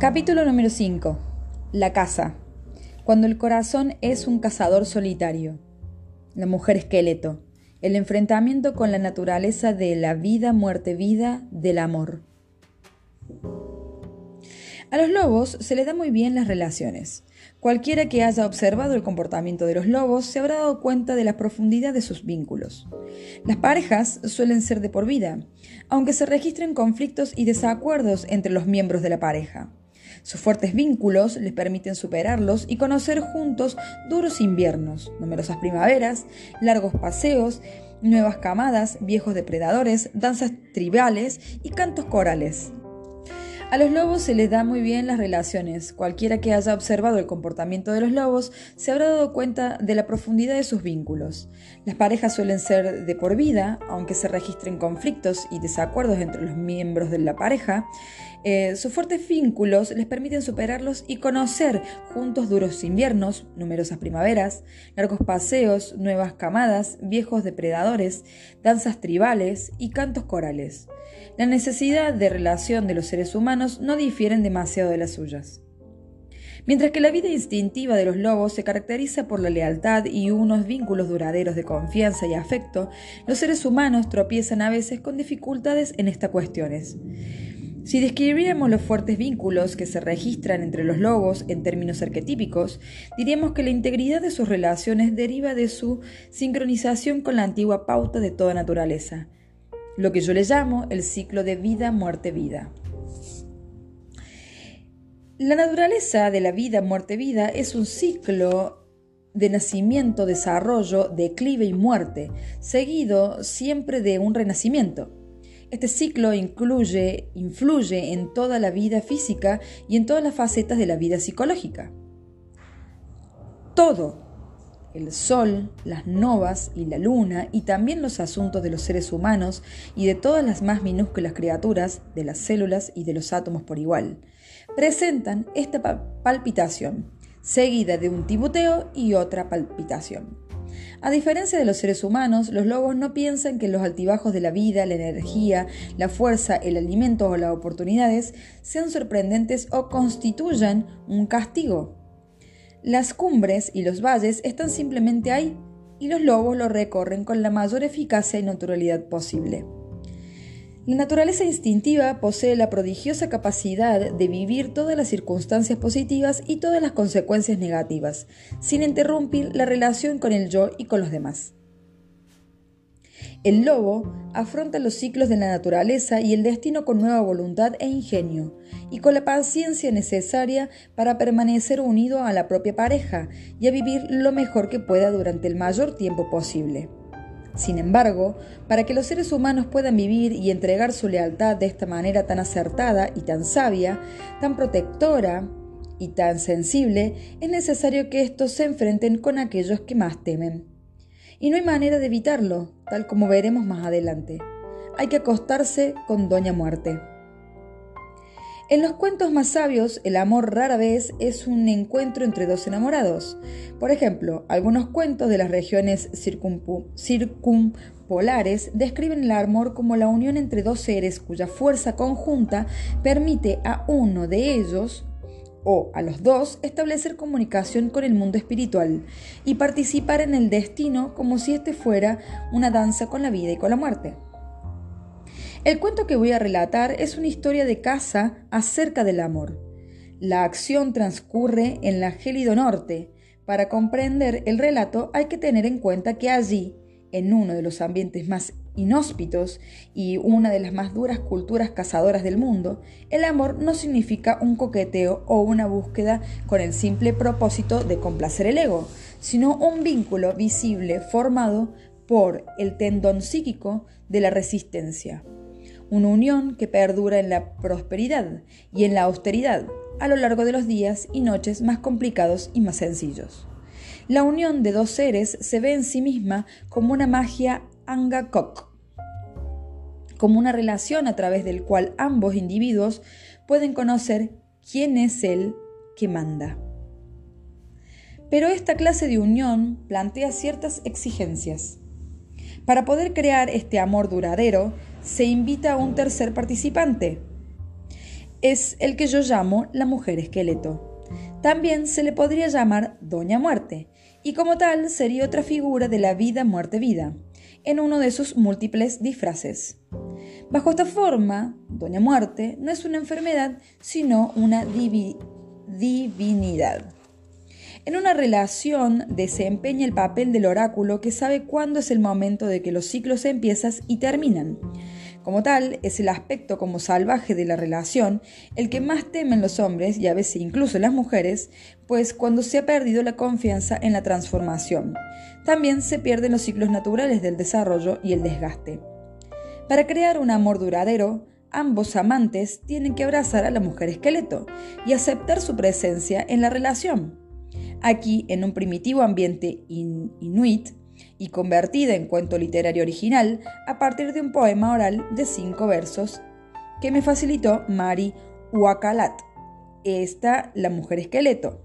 Capítulo número 5. La caza. Cuando el corazón es un cazador solitario. La mujer esqueleto. El enfrentamiento con la naturaleza de la vida, muerte, vida, del amor. A los lobos se les da muy bien las relaciones. Cualquiera que haya observado el comportamiento de los lobos se habrá dado cuenta de la profundidad de sus vínculos. Las parejas suelen ser de por vida, aunque se registren conflictos y desacuerdos entre los miembros de la pareja. Sus fuertes vínculos les permiten superarlos y conocer juntos duros inviernos, numerosas primaveras, largos paseos, nuevas camadas, viejos depredadores, danzas tribales y cantos corales. A los lobos se les da muy bien las relaciones. Cualquiera que haya observado el comportamiento de los lobos se habrá dado cuenta de la profundidad de sus vínculos. Las parejas suelen ser de por vida, aunque se registren conflictos y desacuerdos entre los miembros de la pareja. Eh, sus fuertes vínculos les permiten superarlos y conocer juntos duros inviernos, numerosas primaveras, largos paseos, nuevas camadas, viejos depredadores, danzas tribales y cantos corales. La necesidad de relación de los seres humanos no difieren demasiado de las suyas. Mientras que la vida instintiva de los lobos se caracteriza por la lealtad y unos vínculos duraderos de confianza y afecto, los seres humanos tropiezan a veces con dificultades en estas cuestiones. Si describiéramos los fuertes vínculos que se registran entre los lobos en términos arquetípicos, diríamos que la integridad de sus relaciones deriva de su sincronización con la antigua pauta de toda naturaleza, lo que yo le llamo el ciclo de vida, muerte, vida. La naturaleza de la vida, muerte, vida es un ciclo de nacimiento, desarrollo, declive y muerte, seguido siempre de un renacimiento. Este ciclo incluye, influye en toda la vida física y en todas las facetas de la vida psicológica. Todo, el sol, las novas y la luna, y también los asuntos de los seres humanos y de todas las más minúsculas criaturas, de las células y de los átomos por igual, presentan esta palpitación, seguida de un tibuteo y otra palpitación. A diferencia de los seres humanos, los lobos no piensan que los altibajos de la vida, la energía, la fuerza, el alimento o las oportunidades sean sorprendentes o constituyan un castigo. Las cumbres y los valles están simplemente ahí y los lobos lo recorren con la mayor eficacia y naturalidad posible. La naturaleza instintiva posee la prodigiosa capacidad de vivir todas las circunstancias positivas y todas las consecuencias negativas, sin interrumpir la relación con el yo y con los demás. El lobo afronta los ciclos de la naturaleza y el destino con nueva voluntad e ingenio, y con la paciencia necesaria para permanecer unido a la propia pareja y a vivir lo mejor que pueda durante el mayor tiempo posible. Sin embargo, para que los seres humanos puedan vivir y entregar su lealtad de esta manera tan acertada y tan sabia, tan protectora y tan sensible, es necesario que estos se enfrenten con aquellos que más temen. Y no hay manera de evitarlo, tal como veremos más adelante. Hay que acostarse con Doña Muerte. En los cuentos más sabios, el amor rara vez es un encuentro entre dos enamorados. Por ejemplo, algunos cuentos de las regiones circumpolares describen el amor como la unión entre dos seres cuya fuerza conjunta permite a uno de ellos o a los dos establecer comunicación con el mundo espiritual y participar en el destino como si éste fuera una danza con la vida y con la muerte. El cuento que voy a relatar es una historia de caza acerca del amor. La acción transcurre en la gélido norte. Para comprender el relato hay que tener en cuenta que allí, en uno de los ambientes más inhóspitos y una de las más duras culturas cazadoras del mundo, el amor no significa un coqueteo o una búsqueda con el simple propósito de complacer el ego, sino un vínculo visible formado por el tendón psíquico de la resistencia una unión que perdura en la prosperidad y en la austeridad a lo largo de los días y noches más complicados y más sencillos. La unión de dos seres se ve en sí misma como una magia angakok, como una relación a través del cual ambos individuos pueden conocer quién es el que manda. Pero esta clase de unión plantea ciertas exigencias. Para poder crear este amor duradero, se invita a un tercer participante. es el que yo llamo la mujer esqueleto. También se le podría llamar Doña Muerte, y como tal sería otra figura de la vida, muerte, vida, en uno de sus múltiples disfraces. Bajo esta forma, Doña Muerte no es una enfermedad, sino una divinidad. En una relación desempeña el papel del oráculo que sabe cuándo es el momento de que los ciclos empiezan y terminan. Como tal, es el aspecto como salvaje de la relación el que más temen los hombres y a veces incluso las mujeres, pues cuando se ha perdido la confianza en la transformación. También se pierden los ciclos naturales del desarrollo y el desgaste. Para crear un amor duradero, ambos amantes tienen que abrazar a la mujer esqueleto y aceptar su presencia en la relación. Aquí, en un primitivo ambiente inuit y convertida en cuento literario original a partir de un poema oral de cinco versos que me facilitó Mari Huacalat, esta la mujer esqueleto.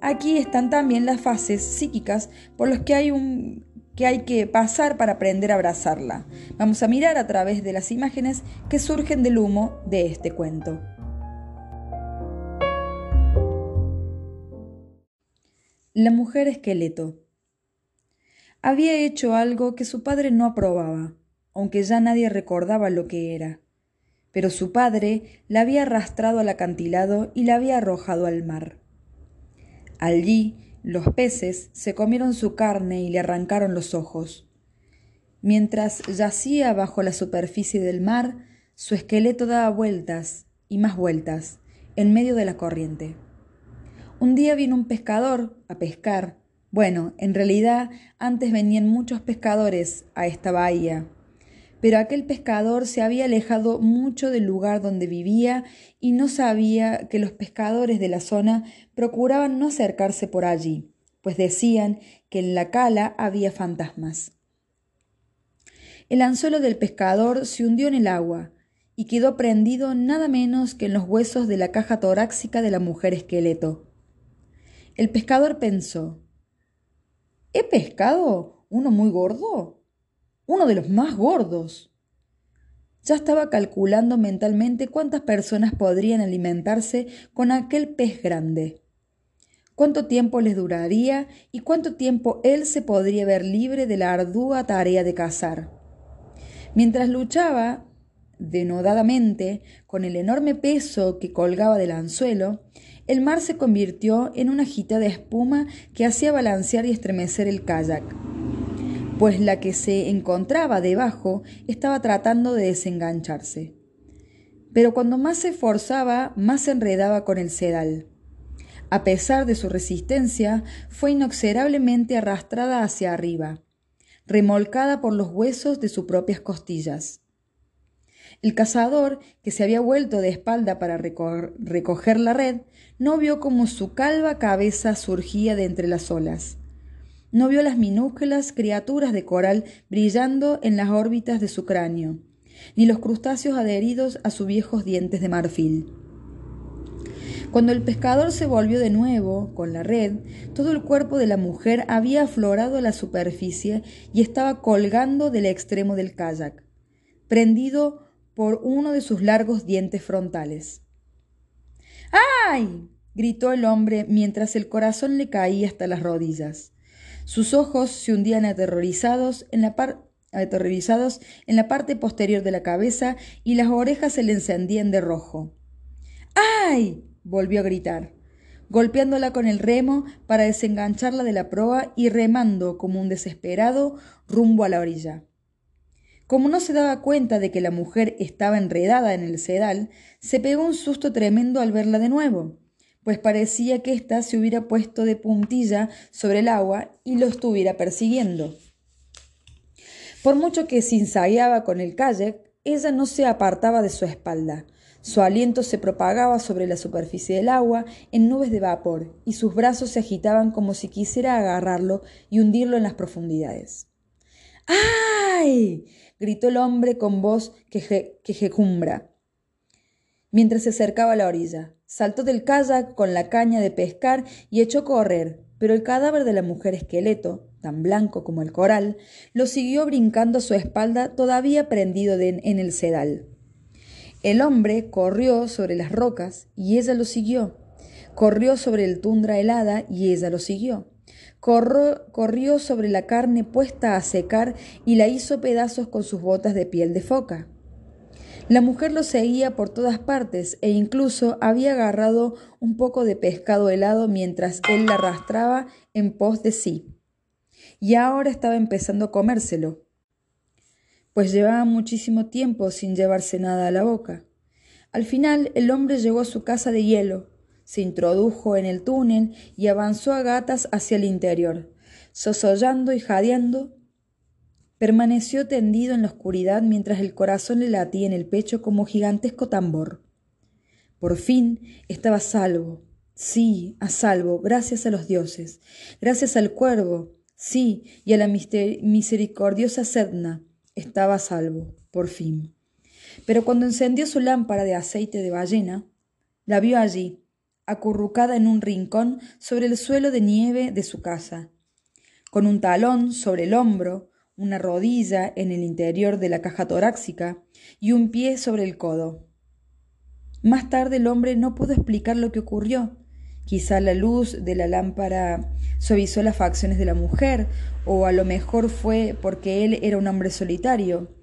Aquí están también las fases psíquicas por las que hay un que hay que pasar para aprender a abrazarla. Vamos a mirar a través de las imágenes que surgen del humo de este cuento. La mujer esqueleto. Había hecho algo que su padre no aprobaba, aunque ya nadie recordaba lo que era. Pero su padre la había arrastrado al acantilado y la había arrojado al mar. Allí los peces se comieron su carne y le arrancaron los ojos. Mientras yacía bajo la superficie del mar, su esqueleto daba vueltas y más vueltas en medio de la corriente. Un día vino un pescador a pescar. Bueno, en realidad antes venían muchos pescadores a esta bahía pero aquel pescador se había alejado mucho del lugar donde vivía y no sabía que los pescadores de la zona procuraban no acercarse por allí, pues decían que en la cala había fantasmas. El anzuelo del pescador se hundió en el agua y quedó prendido nada menos que en los huesos de la caja torácica de la mujer esqueleto. El pescador pensó ¿He pescado uno muy gordo? uno de los más gordos. Ya estaba calculando mentalmente cuántas personas podrían alimentarse con aquel pez grande, cuánto tiempo les duraría y cuánto tiempo él se podría ver libre de la ardua tarea de cazar. Mientras luchaba denodadamente con el enorme peso que colgaba del anzuelo, el mar se convirtió en una gita de espuma que hacía balancear y estremecer el kayak pues la que se encontraba debajo estaba tratando de desengancharse. Pero cuando más se esforzaba, más se enredaba con el sedal. A pesar de su resistencia, fue inexorablemente arrastrada hacia arriba, remolcada por los huesos de sus propias costillas. El cazador, que se había vuelto de espalda para recoger la red, no vio cómo su calva cabeza surgía de entre las olas no vio las minúsculas criaturas de coral brillando en las órbitas de su cráneo, ni los crustáceos adheridos a sus viejos dientes de marfil. Cuando el pescador se volvió de nuevo con la red, todo el cuerpo de la mujer había aflorado a la superficie y estaba colgando del extremo del kayak, prendido por uno de sus largos dientes frontales. ¡Ay! gritó el hombre mientras el corazón le caía hasta las rodillas. Sus ojos se hundían aterrorizados en la, aterrorizados en la parte posterior de la cabeza y las orejas se le encendían de rojo. ¡Ay! volvió a gritar, golpeándola con el remo para desengancharla de la proa y remando como un desesperado rumbo a la orilla. Como no se daba cuenta de que la mujer estaba enredada en el sedal, se pegó un susto tremendo al verla de nuevo pues parecía que ésta se hubiera puesto de puntilla sobre el agua y lo estuviera persiguiendo. Por mucho que ensayaba con el kayak, ella no se apartaba de su espalda. Su aliento se propagaba sobre la superficie del agua en nubes de vapor, y sus brazos se agitaban como si quisiera agarrarlo y hundirlo en las profundidades. ¡Ay! Gritó el hombre con voz que quejumbra, mientras se acercaba a la orilla. Saltó del kayak con la caña de pescar y echó a correr, pero el cadáver de la mujer esqueleto, tan blanco como el coral, lo siguió brincando a su espalda todavía prendido en el sedal. El hombre corrió sobre las rocas y ella lo siguió. Corrió sobre el tundra helada y ella lo siguió. Corrió sobre la carne puesta a secar y la hizo pedazos con sus botas de piel de foca. La mujer lo seguía por todas partes e incluso había agarrado un poco de pescado helado mientras él la arrastraba en pos de sí. Y ahora estaba empezando a comérselo, pues llevaba muchísimo tiempo sin llevarse nada a la boca. Al final el hombre llegó a su casa de hielo, se introdujo en el túnel y avanzó a gatas hacia el interior, sosollando y jadeando Permaneció tendido en la oscuridad mientras el corazón le latía en el pecho como gigantesco tambor. Por fin estaba salvo. Sí, a salvo, gracias a los dioses, gracias al cuervo, sí, y a la misericordiosa Sedna, estaba a salvo, por fin. Pero cuando encendió su lámpara de aceite de ballena, la vio allí, acurrucada en un rincón sobre el suelo de nieve de su casa, con un talón sobre el hombro, una rodilla en el interior de la caja torácica y un pie sobre el codo. Más tarde el hombre no pudo explicar lo que ocurrió. Quizá la luz de la lámpara suavizó las facciones de la mujer, o a lo mejor fue porque él era un hombre solitario.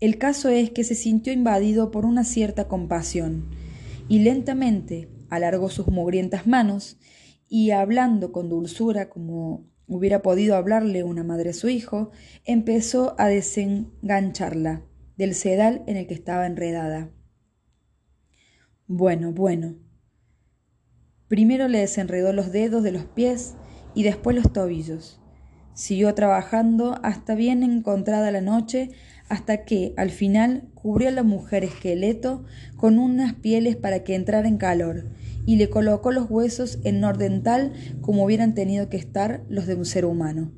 El caso es que se sintió invadido por una cierta compasión, y lentamente alargó sus mugrientas manos, y hablando con dulzura como hubiera podido hablarle una madre a su hijo, empezó a desengancharla del sedal en el que estaba enredada. Bueno, bueno. Primero le desenredó los dedos de los pies y después los tobillos. Siguió trabajando hasta bien encontrada la noche, hasta que, al final, cubrió a la mujer esqueleto con unas pieles para que entrara en calor, y le colocó los huesos en orden tal como hubieran tenido que estar los de un ser humano.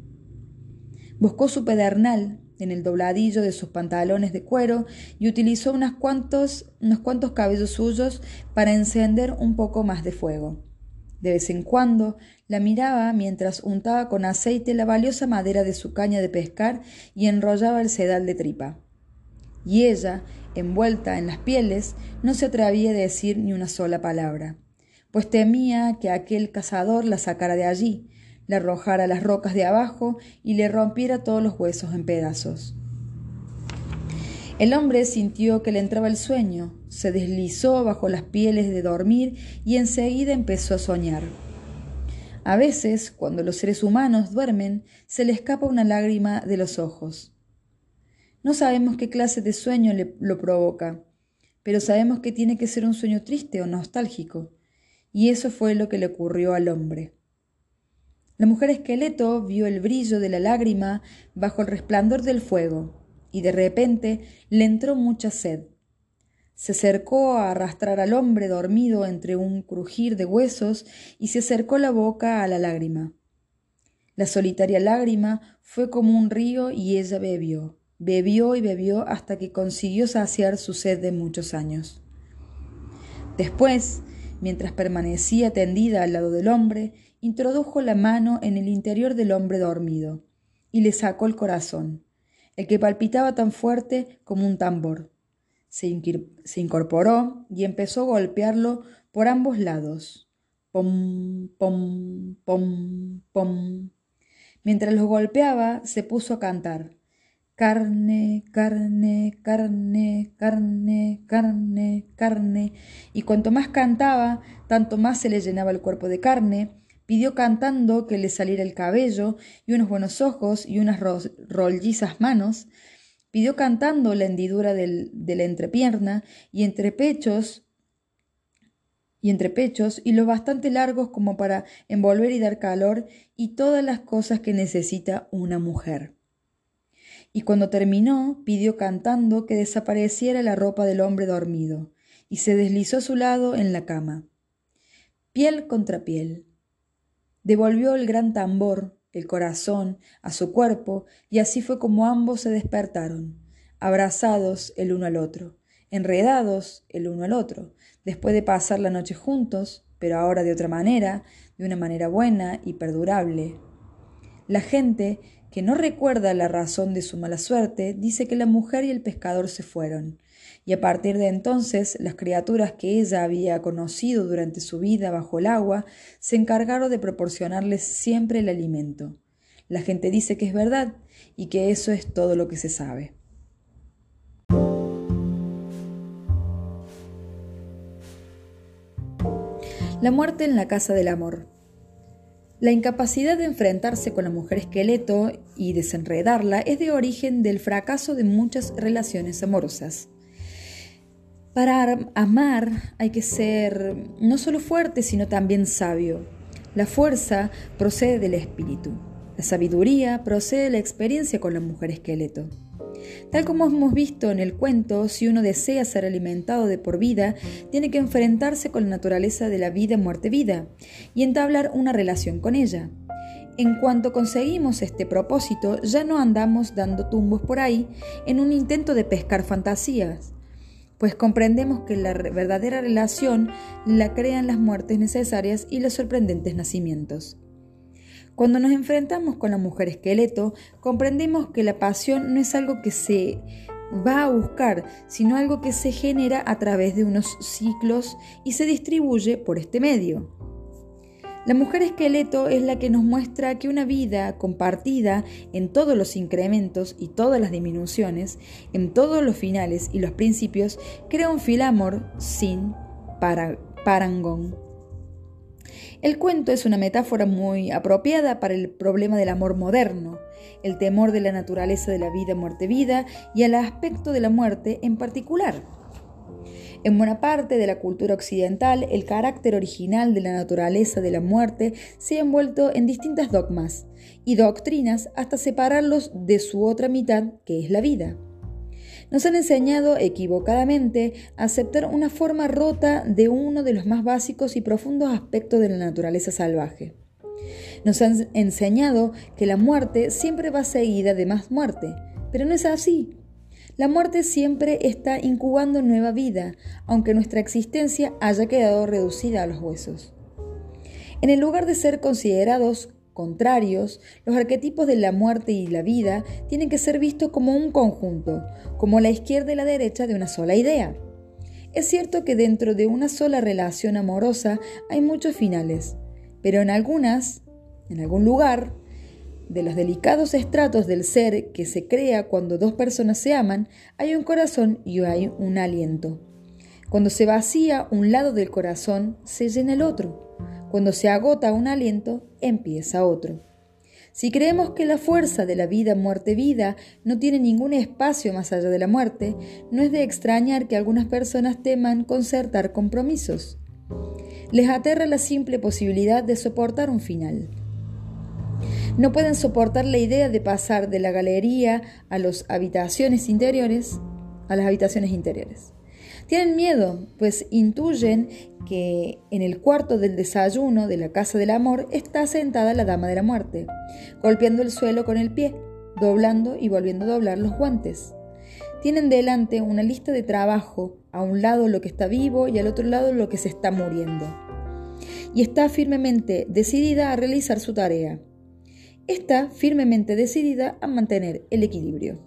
Buscó su pedernal en el dobladillo de sus pantalones de cuero y utilizó unos cuantos, unos cuantos cabellos suyos para encender un poco más de fuego. De vez en cuando la miraba mientras untaba con aceite la valiosa madera de su caña de pescar y enrollaba el sedal de tripa. Y ella, envuelta en las pieles, no se atrevía a decir ni una sola palabra pues temía que aquel cazador la sacara de allí, le arrojara las rocas de abajo y le rompiera todos los huesos en pedazos. El hombre sintió que le entraba el sueño, se deslizó bajo las pieles de dormir y enseguida empezó a soñar. A veces, cuando los seres humanos duermen, se le escapa una lágrima de los ojos. No sabemos qué clase de sueño lo provoca, pero sabemos que tiene que ser un sueño triste o nostálgico y eso fue lo que le ocurrió al hombre. La mujer esqueleto vio el brillo de la lágrima bajo el resplandor del fuego, y de repente le entró mucha sed. Se acercó a arrastrar al hombre dormido entre un crujir de huesos y se acercó la boca a la lágrima. La solitaria lágrima fue como un río y ella bebió, bebió y bebió hasta que consiguió saciar su sed de muchos años. Después Mientras permanecía tendida al lado del hombre, introdujo la mano en el interior del hombre dormido y le sacó el corazón, el que palpitaba tan fuerte como un tambor. Se, incorporó y empezó a golpearlo por ambos lados. Pom, pom, pom, pom. Mientras lo golpeaba, se puso a cantar carne, carne, carne, carne, carne, carne, y cuanto más cantaba, tanto más se le llenaba el cuerpo de carne, pidió cantando que le saliera el cabello y unos buenos ojos y unas rollizas manos, pidió cantando la hendidura de la entrepierna y entre pechos y entre pechos y lo bastante largos como para envolver y dar calor y todas las cosas que necesita una mujer y cuando terminó pidió cantando que desapareciera la ropa del hombre dormido, y se deslizó a su lado en la cama. Piel contra piel. Devolvió el gran tambor, el corazón, a su cuerpo, y así fue como ambos se despertaron, abrazados el uno al otro, enredados el uno al otro, después de pasar la noche juntos, pero ahora de otra manera, de una manera buena y perdurable. La gente que no recuerda la razón de su mala suerte, dice que la mujer y el pescador se fueron, y a partir de entonces las criaturas que ella había conocido durante su vida bajo el agua se encargaron de proporcionarles siempre el alimento. La gente dice que es verdad y que eso es todo lo que se sabe. La muerte en la casa del amor. La incapacidad de enfrentarse con la mujer esqueleto y desenredarla es de origen del fracaso de muchas relaciones amorosas. Para amar hay que ser no solo fuerte, sino también sabio. La fuerza procede del espíritu. La sabiduría procede de la experiencia con la mujer esqueleto. Tal como hemos visto en el cuento, si uno desea ser alimentado de por vida, tiene que enfrentarse con la naturaleza de la vida, muerte, vida, y entablar una relación con ella. En cuanto conseguimos este propósito, ya no andamos dando tumbos por ahí en un intento de pescar fantasías, pues comprendemos que la verdadera relación la crean las muertes necesarias y los sorprendentes nacimientos. Cuando nos enfrentamos con la mujer esqueleto, comprendemos que la pasión no es algo que se va a buscar, sino algo que se genera a través de unos ciclos y se distribuye por este medio. La mujer esqueleto es la que nos muestra que una vida compartida en todos los incrementos y todas las disminuciones, en todos los finales y los principios, crea un filamor sin parangón. El cuento es una metáfora muy apropiada para el problema del amor moderno, el temor de la naturaleza de la vida, muerte, vida y al aspecto de la muerte en particular. En buena parte de la cultura occidental, el carácter original de la naturaleza de la muerte se ha envuelto en distintas dogmas y doctrinas hasta separarlos de su otra mitad, que es la vida nos han enseñado equivocadamente a aceptar una forma rota de uno de los más básicos y profundos aspectos de la naturaleza salvaje. Nos han enseñado que la muerte siempre va seguida de más muerte, pero no es así. La muerte siempre está incubando nueva vida, aunque nuestra existencia haya quedado reducida a los huesos. En el lugar de ser considerados contrarios, los arquetipos de la muerte y la vida tienen que ser vistos como un conjunto, como la izquierda y la derecha de una sola idea. Es cierto que dentro de una sola relación amorosa hay muchos finales, pero en algunas, en algún lugar, de los delicados estratos del ser que se crea cuando dos personas se aman, hay un corazón y hay un aliento. Cuando se vacía un lado del corazón, se llena el otro. Cuando se agota un aliento, empieza otro. Si creemos que la fuerza de la vida, muerte, vida no tiene ningún espacio más allá de la muerte, no es de extrañar que algunas personas teman concertar compromisos. Les aterra la simple posibilidad de soportar un final. No pueden soportar la idea de pasar de la galería a las habitaciones interiores, a las habitaciones interiores. Tienen miedo, pues intuyen que en el cuarto del desayuno de la casa del amor está sentada la dama de la muerte, golpeando el suelo con el pie, doblando y volviendo a doblar los guantes. Tienen delante una lista de trabajo, a un lado lo que está vivo y al otro lado lo que se está muriendo. Y está firmemente decidida a realizar su tarea. Está firmemente decidida a mantener el equilibrio.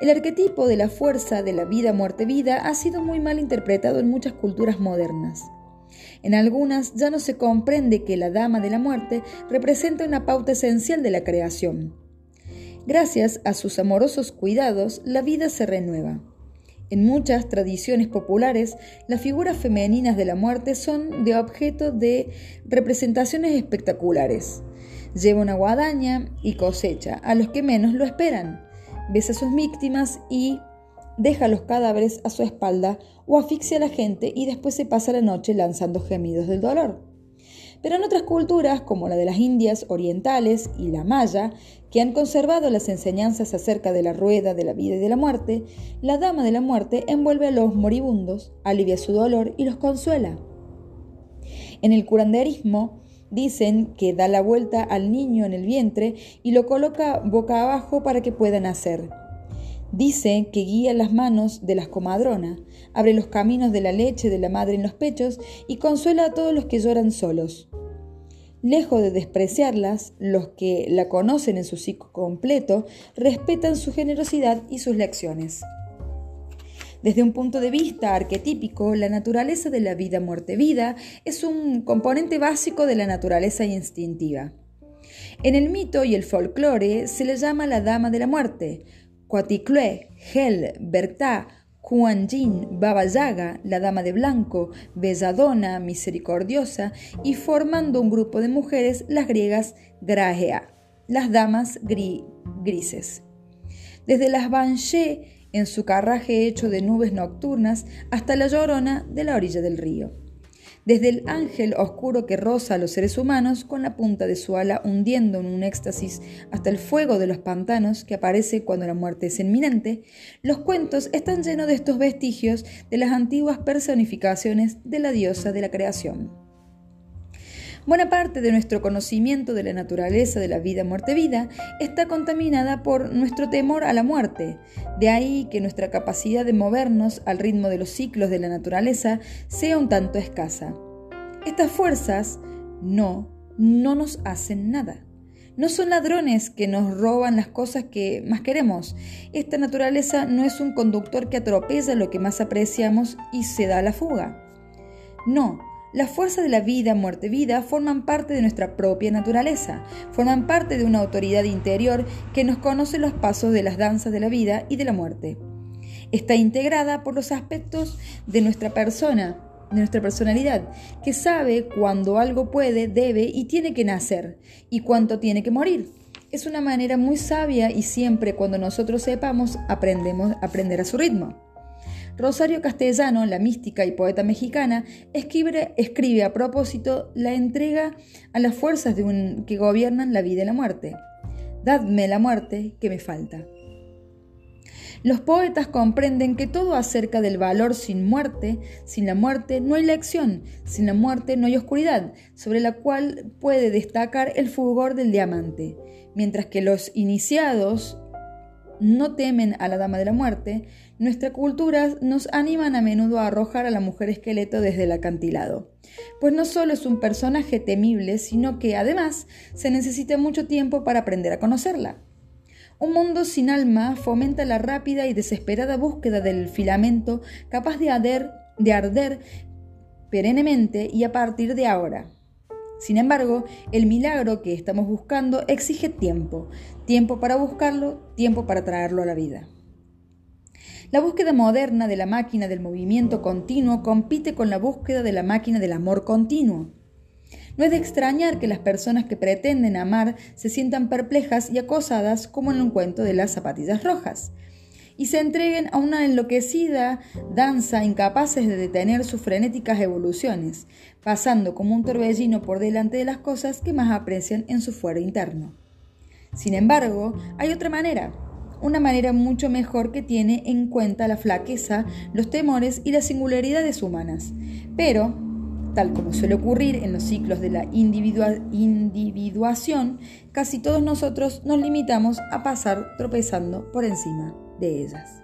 El arquetipo de la fuerza de la vida, muerte, vida ha sido muy mal interpretado en muchas culturas modernas. En algunas ya no se comprende que la dama de la muerte representa una pauta esencial de la creación. Gracias a sus amorosos cuidados, la vida se renueva. En muchas tradiciones populares, las figuras femeninas de la muerte son de objeto de representaciones espectaculares. Lleva una guadaña y cosecha a los que menos lo esperan besa a sus víctimas y deja los cadáveres a su espalda o asfixia a la gente y después se pasa la noche lanzando gemidos del dolor. Pero en otras culturas, como la de las Indias orientales y la maya, que han conservado las enseñanzas acerca de la rueda de la vida y de la muerte, la dama de la muerte envuelve a los moribundos, alivia su dolor y los consuela. En el curanderismo, Dicen que da la vuelta al niño en el vientre y lo coloca boca abajo para que pueda nacer. Dice que guía las manos de las comadronas, abre los caminos de la leche de la madre en los pechos y consuela a todos los que lloran solos. Lejos de despreciarlas, los que la conocen en su ciclo completo respetan su generosidad y sus lecciones. Desde un punto de vista arquetípico, la naturaleza de la vida-muerte-vida es un componente básico de la naturaleza instintiva. En el mito y el folclore se le llama la Dama de la Muerte, Coaticlue, Hel, Bertá, Kuan Yin, Baba Yaga, la Dama de Blanco, Belladona, Misericordiosa, y formando un grupo de mujeres, las griegas Gragea, las damas grises. Desde las Banshee en su carraje hecho de nubes nocturnas hasta la llorona de la orilla del río. Desde el ángel oscuro que roza a los seres humanos con la punta de su ala hundiendo en un éxtasis hasta el fuego de los pantanos que aparece cuando la muerte es inminente, los cuentos están llenos de estos vestigios de las antiguas personificaciones de la diosa de la creación. Buena parte de nuestro conocimiento de la naturaleza de la vida muerte-vida está contaminada por nuestro temor a la muerte. De ahí que nuestra capacidad de movernos al ritmo de los ciclos de la naturaleza sea un tanto escasa. Estas fuerzas no, no nos hacen nada. No son ladrones que nos roban las cosas que más queremos. Esta naturaleza no es un conductor que atropella lo que más apreciamos y se da la fuga. No, la fuerza de la vida, muerte, vida forman parte de nuestra propia naturaleza, forman parte de una autoridad interior que nos conoce los pasos de las danzas de la vida y de la muerte. Está integrada por los aspectos de nuestra persona, de nuestra personalidad, que sabe cuándo algo puede, debe y tiene que nacer y cuánto tiene que morir. Es una manera muy sabia y siempre cuando nosotros sepamos aprendemos a aprender a su ritmo. Rosario Castellano, la mística y poeta mexicana, escribe, escribe a propósito la entrega a las fuerzas de un, que gobiernan la vida y la muerte. Dadme la muerte que me falta. Los poetas comprenden que todo acerca del valor sin muerte, sin la muerte no hay lección, sin la muerte no hay oscuridad, sobre la cual puede destacar el fulgor del diamante, mientras que los iniciados no temen a la dama de la muerte, nuestra cultura nos animan a menudo a arrojar a la mujer esqueleto desde el acantilado. Pues no solo es un personaje temible, sino que además se necesita mucho tiempo para aprender a conocerla. Un mundo sin alma fomenta la rápida y desesperada búsqueda del filamento capaz de arder, de arder perennemente y a partir de ahora. Sin embargo, el milagro que estamos buscando exige tiempo, tiempo para buscarlo, tiempo para traerlo a la vida. La búsqueda moderna de la máquina del movimiento continuo compite con la búsqueda de la máquina del amor continuo. No es de extrañar que las personas que pretenden amar se sientan perplejas y acosadas como en el cuento de las zapatillas rojas y se entreguen a una enloquecida danza incapaces de detener sus frenéticas evoluciones, pasando como un torbellino por delante de las cosas que más aprecian en su fuero interno. Sin embargo, hay otra manera, una manera mucho mejor que tiene en cuenta la flaqueza, los temores y las singularidades humanas, pero, tal como suele ocurrir en los ciclos de la individuación, casi todos nosotros nos limitamos a pasar tropezando por encima de ellas.